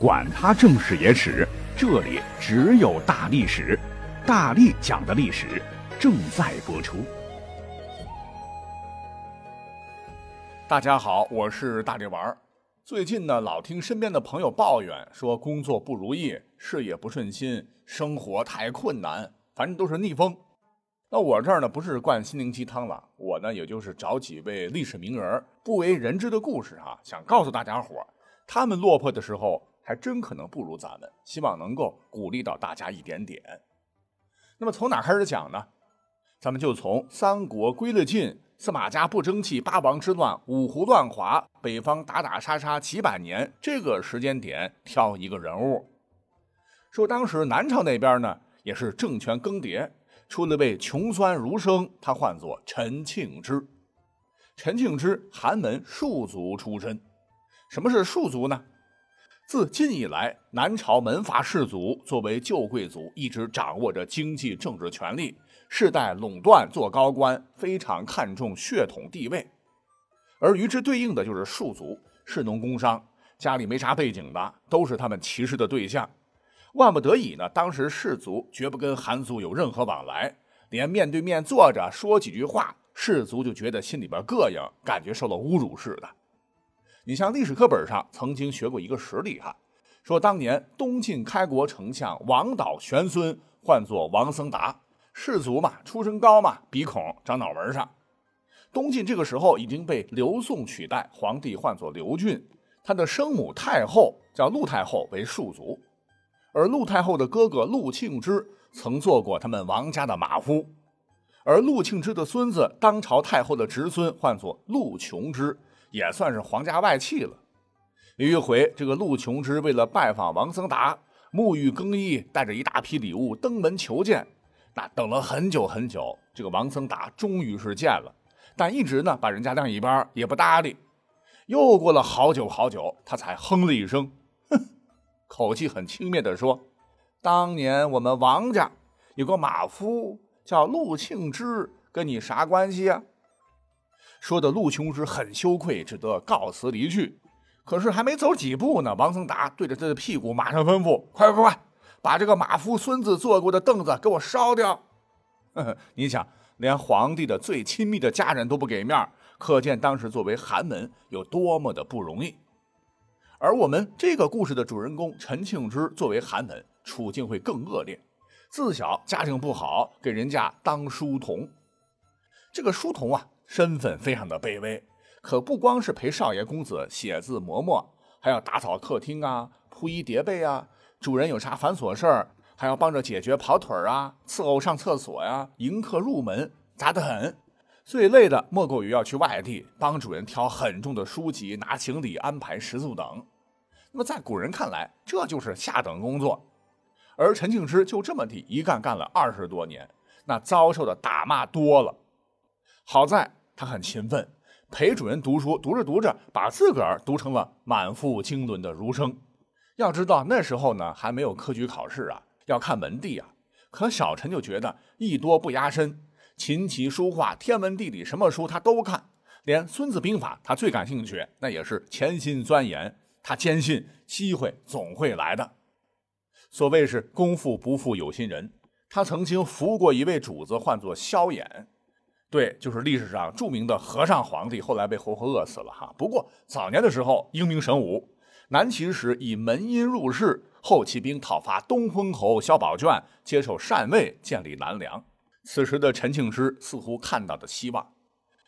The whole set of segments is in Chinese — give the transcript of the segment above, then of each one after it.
管他正史野史，这里只有大历史，大力讲的历史正在播出。大家好，我是大力丸儿。最近呢，老听身边的朋友抱怨说工作不如意，事业不顺心，生活太困难，反正都是逆风。那我这儿呢，不是灌心灵鸡汤了，我呢，也就是找几位历史名人不为人知的故事啊，想告诉大家伙，他们落魄的时候。还真可能不如咱们，希望能够鼓励到大家一点点。那么从哪开始讲呢？咱们就从三国归了晋，司马家不争气，八王之乱，五胡乱华，北方打打杀杀几百年这个时间点挑一个人物。说当时南朝那边呢，也是政权更迭，出了位穷酸儒生，他唤作陈庆之。陈庆之寒门庶族出身。什么是庶族呢？自晋以来，南朝门阀士族作为旧贵族，一直掌握着经济政治权力，世代垄断做高官，非常看重血统地位。而与之对应的就是庶族，士农工商，家里没啥背景的，都是他们歧视的对象。万不得已呢，当时士族绝不跟寒族有任何往来，连面对面坐着说几句话，士族就觉得心里边膈应，感觉受了侮辱似的。你像历史课本上曾经学过一个实例哈，说当年东晋开国丞相王导玄孙，唤作王僧达，士族嘛，出身高嘛，鼻孔长脑门上。东晋这个时候已经被刘宋取代，皇帝唤作刘俊，他的生母太后叫陆太后为庶族，而陆太后的哥哥陆庆之曾做过他们王家的马夫，而陆庆之的孙子当朝太后的侄孙唤作陆琼之。也算是皇家外戚了。有一回，这个陆琼之为了拜访王僧达，沐浴更衣，带着一大批礼物登门求见。那等了很久很久，这个王僧达终于是见了，但一直呢把人家晾一边，也不搭理。又过了好久好久，他才哼了一声，哼，口气很轻蔑地说：“当年我们王家有个马夫叫陆庆之，跟你啥关系啊？”说的陆琼之很羞愧，只得告辞离去。可是还没走几步呢，王僧达对着他的屁股马上吩咐：“快快快，把这个马夫孙子坐过的凳子给我烧掉！”呵呵你想，连皇帝的最亲密的家人都不给面，可见当时作为寒门有多么的不容易。而我们这个故事的主人公陈庆之作为寒门，处境会更恶劣。自小家境不好，给人家当书童。这个书童啊。身份非常的卑微，可不光是陪少爷公子写字磨墨，还要打扫客厅啊，铺衣叠被啊。主人有啥繁琐事儿，还要帮着解决跑腿啊，伺候上厕所呀，迎客入门，杂得很。最累的莫过于要去外地帮主人挑很重的书籍，拿行李，安排食宿等。那么在古人看来，这就是下等工作。而陈庆之就这么地一干干了二十多年，那遭受的打骂多了。好在。他很勤奋，陪主人读书，读着读着，把自个儿读成了满腹经纶的儒生。要知道那时候呢，还没有科举考试啊，要看门第啊。可小陈就觉得艺多不压身，琴棋书画、天文地理，什么书他都看，连《孙子兵法》他最感兴趣，那也是潜心钻研。他坚信机会总会来的。所谓是功夫不负有心人，他曾经服过一位主子，唤作萧衍。对，就是历史上著名的和尚皇帝，后来被活活饿死了哈。不过早年的时候英明神武，南齐时以门阴入仕，后起兵讨伐东昏侯萧宝卷，接受禅位，建立南梁。此时的陈庆之似乎看到的希望，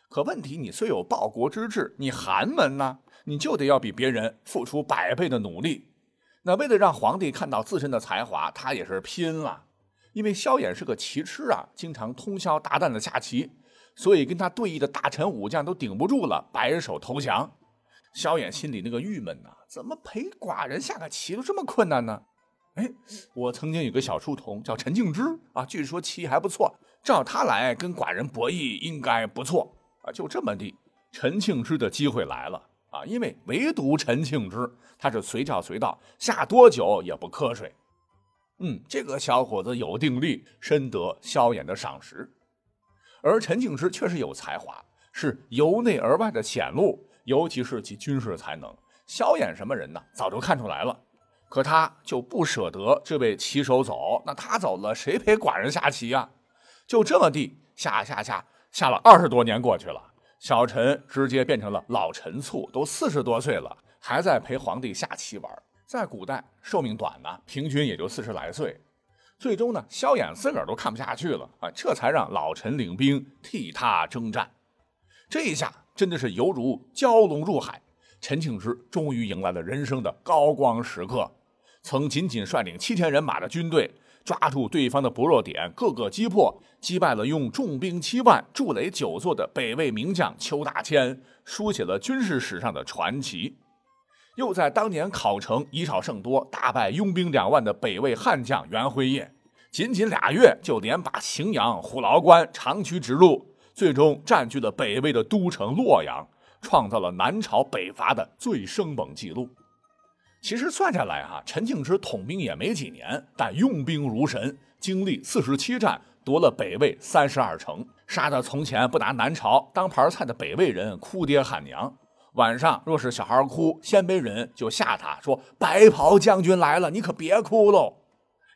可问题你虽有报国之志，你寒门呢，你就得要比别人付出百倍的努力。那为了让皇帝看到自身的才华，他也是拼了。因为萧衍是个棋痴啊，经常通宵达旦的下棋。所以跟他对弈的大臣武将都顶不住了，摆手投降。萧衍心里那个郁闷呐，怎么陪寡人下个棋都这么困难呢？哎，我曾经有个小书童叫陈庆之啊，据说棋还不错，照他来跟寡人博弈应该不错啊。就这么地，陈庆之的机会来了啊，因为唯独陈庆之他是随叫随到，下多久也不瞌睡。嗯，这个小伙子有定力，深得萧衍的赏识。而陈庆之确实有才华，是由内而外的显露，尤其是其军事才能。萧衍什么人呢？早就看出来了。可他就不舍得这位棋手走，那他走了，谁陪寡人下棋呀？就这么地下下下下了二十多年过去了，小陈直接变成了老陈醋，都四十多岁了，还在陪皇帝下棋玩。在古代，寿命短呢，平均也就四十来岁。最终呢，萧衍自个儿都看不下去了啊，这才让老陈领兵替他征战。这一下真的是犹如蛟龙入海，陈庆之终于迎来了人生的高光时刻。曾仅仅率领七千人马的军队，抓住对方的薄弱点，各个击破，击败了用重兵七万、筑垒九座的北魏名将邱大千，书写了军事史上的传奇。又在当年考城以少胜多，大败拥兵两万的北魏悍将袁辉业，仅仅俩月就连拔荥阳、虎牢关，长驱直入，最终占据了北魏的都城洛阳，创造了南朝北伐的最生猛记录。其实算下来哈，陈庆之统兵也没几年，但用兵如神，经历四十七战，夺了北魏三十二城，杀得从前不拿南朝当盘菜的北魏人哭爹喊娘。晚上若是小孩哭，鲜卑人就吓他说：“白袍将军来了，你可别哭喽。”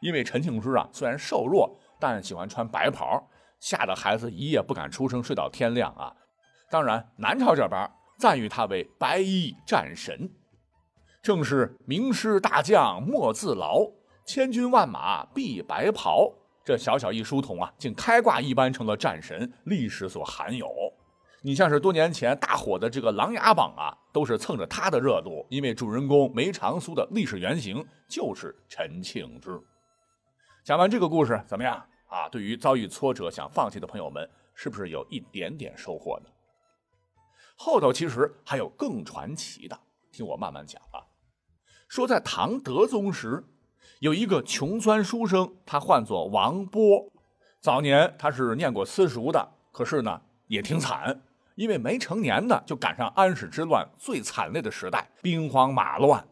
因为陈庆之啊，虽然瘦弱，但喜欢穿白袍，吓得孩子一夜不敢出声，睡到天亮啊。当然，南朝这边赞誉他为白衣战神。正是名师大将莫自劳，千军万马必白袍。这小小一书童啊，竟开挂一般成了战神，历史所罕有。你像是多年前大火的这个《琅琊榜》啊，都是蹭着他的热度，因为主人公梅长苏的历史原型就是陈庆之。讲完这个故事怎么样啊？对于遭遇挫折想放弃的朋友们，是不是有一点点收获呢？后头其实还有更传奇的，听我慢慢讲啊。说在唐德宗时，有一个穷酸书生，他唤作王波。早年他是念过私塾的，可是呢也挺惨，因为没成年呢就赶上安史之乱最惨烈的时代，兵荒马乱。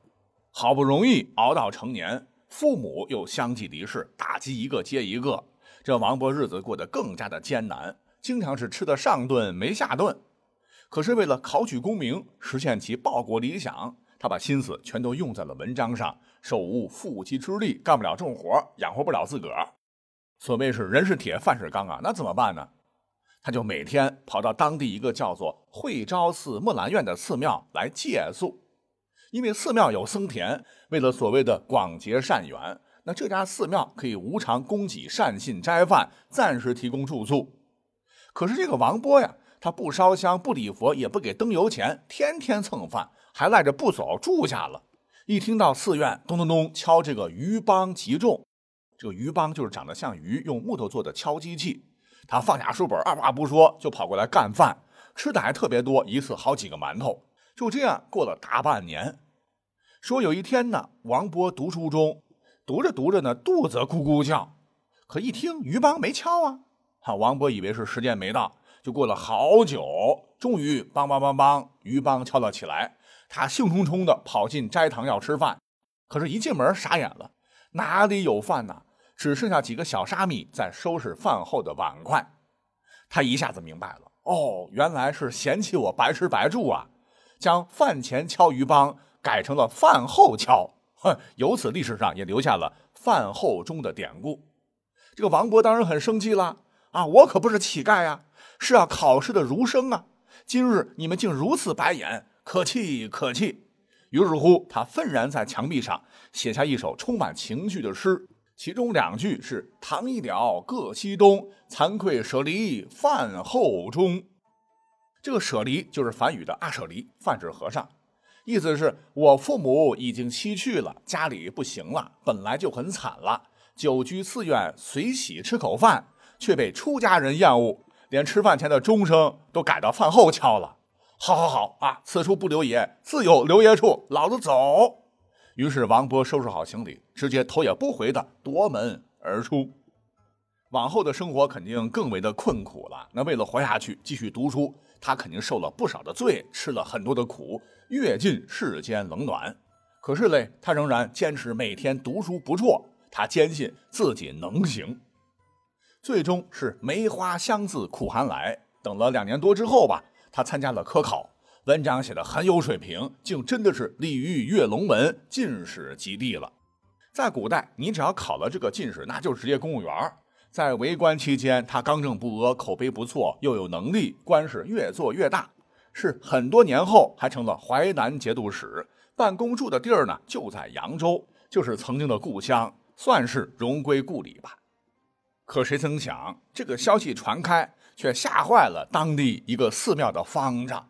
好不容易熬到成年，父母又相继离世，打击一个接一个，这王勃日子过得更加的艰难，经常是吃的上顿没下顿。可是为了考取功名，实现其报国理想。他把心思全都用在了文章上，手无缚鸡之力，干不了重活，养活不了自个儿。所谓是人是铁，饭是钢啊，那怎么办呢？他就每天跑到当地一个叫做惠昭寺木兰院的寺庙来借宿，因为寺庙有僧田，为了所谓的广结善缘，那这家寺庙可以无偿供给善信斋饭，暂时提供住宿。可是这个王波呀，他不烧香，不礼佛，也不给灯油钱，天天蹭饭。还赖着不走，住下了。一听到寺院咚咚咚敲这个鱼梆极重，这个鱼梆就是长得像鱼，用木头做的敲击器。他放下书本，二话不说就跑过来干饭，吃的还特别多，一次好几个馒头。就这样过了大半年。说有一天呢，王波读书中，读着读着呢，肚子咕咕叫，可一听鱼梆没敲啊，哈，王波以为是时间没到，就过了好久，终于梆梆梆梆，鱼梆敲了起来。他兴冲冲地跑进斋堂要吃饭，可是，一进门傻眼了，哪里有饭呢？只剩下几个小沙弥在收拾饭后的碗筷。他一下子明白了，哦，原来是嫌弃我白吃白住啊！将饭前敲鱼帮改成了饭后敲，哼，由此历史上也留下了饭后钟的典故。这个王勃当然很生气了啊！我可不是乞丐呀，是要考试的儒生啊！今日你们竟如此白眼！可气可气！于是乎，他愤然在墙壁上写下一首充满情绪的诗，其中两句是“唐一了各西东，惭愧舍离饭后钟”。这个“舍离”就是梵语的“阿舍离”，泛指和尚，意思是我父母已经西去了，家里不行了，本来就很惨了，久居寺院随喜吃口饭，却被出家人厌恶，连吃饭前的钟声都改到饭后敲了。好，好，好啊！此处不留爷，自有留爷处。老子走。于是王波收拾好行李，直接头也不回的夺门而出。往后的生活肯定更为的困苦了。那为了活下去，继续读书，他肯定受了不少的罪，吃了很多的苦，阅尽世间冷暖。可是嘞，他仍然坚持每天读书不辍。他坚信自己能行。最终是梅花香自苦寒来。等了两年多之后吧。他参加了科考，文章写的很有水平，竟真的是鲤鱼跃龙门，进士及第了。在古代，你只要考了这个进士，那就直接公务员。在为官期间，他刚正不阿，口碑不错，又有能力，官是越做越大。是很多年后还成了淮南节度使，办公住的地儿呢就在扬州，就是曾经的故乡，算是荣归故里吧。可谁曾想，这个消息传开，却吓坏了当地一个寺庙的方丈，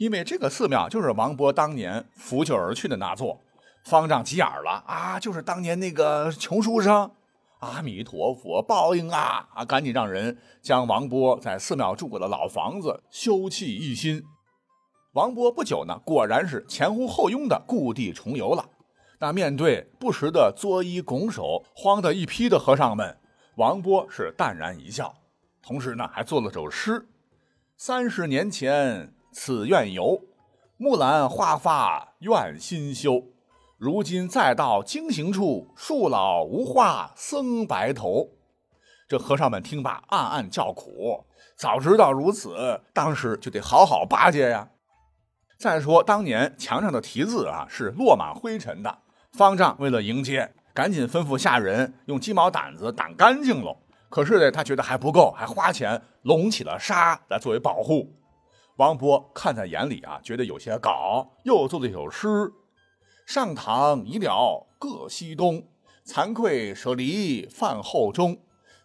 因为这个寺庙就是王勃当年拂袖而去的那座。方丈急眼了啊！就是当年那个穷书生，阿弥陀佛，报应啊！啊，赶紧让人将王勃在寺庙住过的老房子修葺一新。王勃不久呢，果然是前呼后拥的故地重游了。那面对不时的作揖拱手、慌得一批的和尚们，王勃是淡然一笑，同时呢，还作了首诗：“三十年前此院游，木兰花发愿新修。”如今再到经行处，树老无话僧白头。这和尚们听罢，暗暗叫苦。早知道如此，当时就得好好巴结呀。再说当年墙上的题字啊，是落满灰尘的。方丈为了迎接，赶紧吩咐下人用鸡毛掸子掸干净喽。可是呢，他觉得还不够，还花钱拢起了沙来作为保护。王勃看在眼里啊，觉得有些搞，又做了一首诗。上堂已了各西东，惭愧舍离饭后中。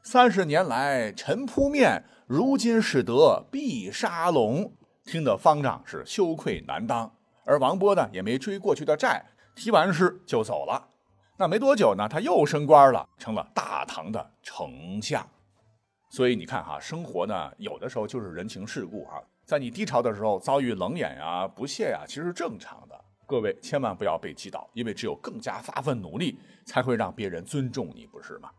三十年来尘扑面，如今使得碧沙龙。听得方丈是羞愧难当，而王勃呢也没追过去的债，提完诗就走了。那没多久呢，他又升官了，成了大唐的丞相。所以你看哈，生活呢有的时候就是人情世故啊，在你低潮的时候遭遇冷眼呀、不屑呀，其实正常的。各位千万不要被击倒，因为只有更加发奋努力，才会让别人尊重你，不是吗？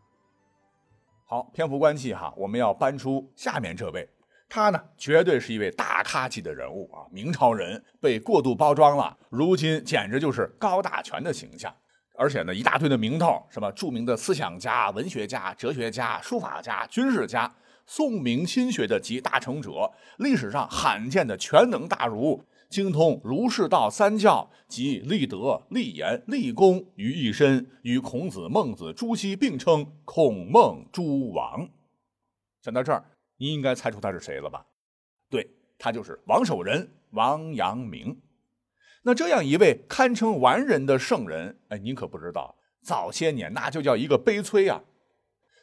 好，篇幅关系哈，我们要搬出下面这位，他呢绝对是一位大咖级的人物啊，明朝人被过度包装了，如今简直就是高大全的形象，而且呢一大堆的名头，什么著名的思想家、文学家、哲学家、书法家、军事家，宋明心学的集大成者，历史上罕见的全能大儒。精通儒释道三教，及立德、立言、立功于一身，与孔子、孟子、朱熹并称“孔孟诸王”。讲到这儿，你应该猜出他是谁了吧？对，他就是王守仁，王阳明。那这样一位堪称完人的圣人，哎，您可不知道，早些年那就叫一个悲催啊！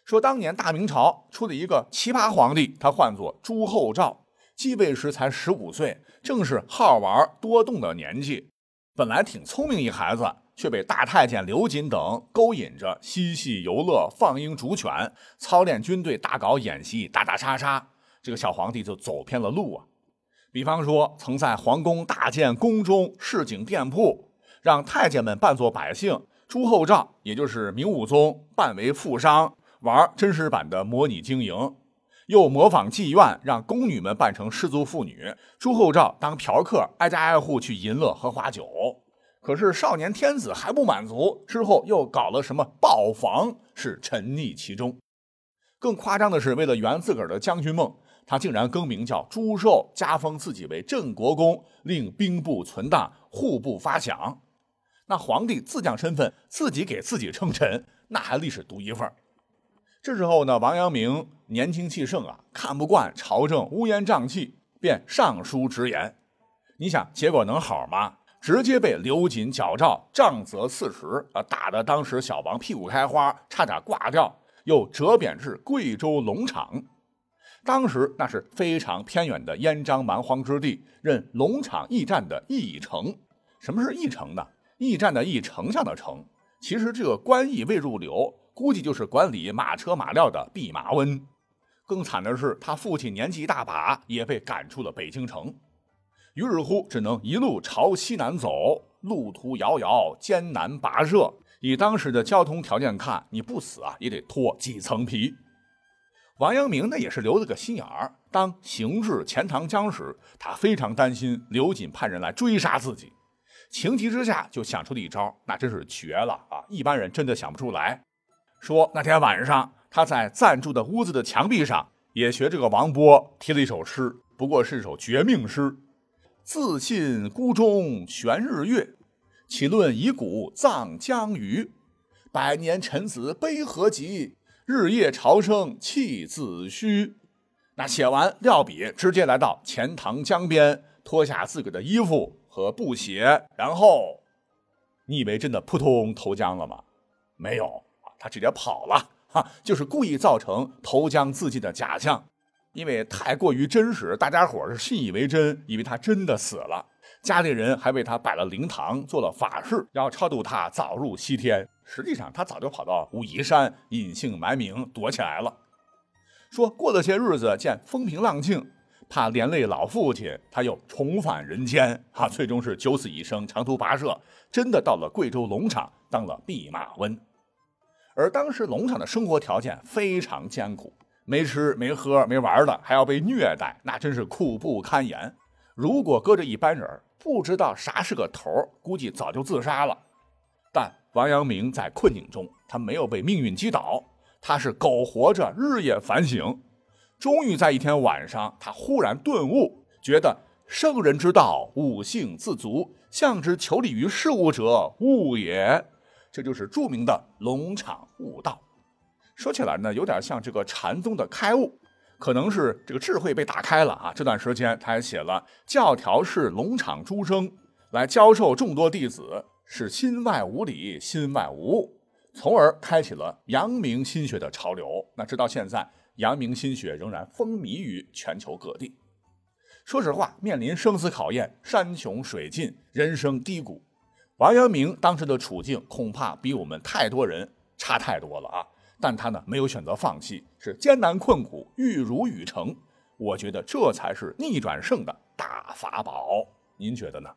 说当年大明朝出了一个奇葩皇帝，他唤作朱厚照。继位时才十五岁，正是好玩多动的年纪。本来挺聪明一孩子，却被大太监刘瑾等勾引着嬉戏游乐、放鹰逐犬、操练军队、大搞演习、打打杀杀。这个小皇帝就走偏了路啊！比方说，曾在皇宫大建宫中市井店铺，让太监们扮作百姓；朱厚照，也就是明武宗，扮为富商，玩真实版的模拟经营。又模仿妓院，让宫女们扮成失足妇女。朱厚照当嫖客，挨家挨户去淫乐、喝花酒。可是少年天子还不满足，之后又搞了什么豹房，是沉溺其中。更夸张的是，为了圆自个儿的将军梦，他竟然更名叫朱寿，加封自己为镇国公，令兵部存档，户部发饷。那皇帝自降身份，自己给自己称臣，那还历史独一份这时候呢，王阳明年轻气盛啊，看不惯朝政乌烟瘴气，便上书直言。你想结果能好吗？直接被刘瑾、矫诏杖责四十啊，打得当时小王屁股开花，差点挂掉，又折贬至贵州龙场。当时那是非常偏远的燕章蛮荒之地，任龙场驿站的驿丞。什么是驿丞呢？驿站的驿，丞相的丞。其实这个官驿未入流。估计就是管理马车马料的弼马温。更惨的是，他父亲年纪一大把，也被赶出了北京城。于是乎，只能一路朝西南走，路途遥遥，艰难跋涉。以当时的交通条件看，你不死啊，也得脱几层皮。王阳明呢，也是留了个心眼儿。当行至钱塘江时，他非常担心刘瑾派人来追杀自己，情急之下就想出了一招，那真是绝了啊！一般人真的想不出来。说那天晚上，他在暂住的屋子的墙壁上，也学这个王勃题了一首诗，不过是一首绝命诗：“自信孤中悬日月，岂论以古葬江鱼？百年臣子悲何急？日夜朝生弃子虚。那写完撂笔，直接来到钱塘江边，脱下自个的衣服和布鞋，然后，你以为真的扑通投江了吗？没有他直接跑了，哈，就是故意造成投江自尽的假象。因为太过于真实，大家伙是信以为真，以为他真的死了。家里人还为他摆了灵堂，做了法事，要超度他早入西天。实际上，他早就跑到武夷山隐姓埋名躲起来了。说过了些日子，见风平浪静，怕连累老父亲，他又重返人间。哈，最终是九死一生，长途跋涉，真的到了贵州龙场当了弼马温。而当时农场的生活条件非常艰苦。没吃没喝没玩的，还要被虐待，那真是苦不堪言。如果搁着一般人，不知道啥是个头，估计早就自杀了。但王阳明在困境中，他没有被命运击倒，他是苟活着，日夜反省。终于在一天晚上，他忽然顿悟，觉得圣人之道，悟性自足，向之求利于事物者，物也。这就是著名的龙场悟道。说起来呢，有点像这个禅宗的开悟，可能是这个智慧被打开了啊。这段时间，他还写了《教条式龙场诸生》，来教授众多弟子，是心外无理，心外无物，从而开启了阳明心学的潮流。那直到现在，阳明心学仍然风靡于全球各地。说实话，面临生死考验，山穷水尽，人生低谷，王阳明当时的处境恐怕比我们太多人差太多了啊。但他呢没有选择放弃，是艰难困苦，玉汝于成。我觉得这才是逆转胜的大法宝。您觉得呢？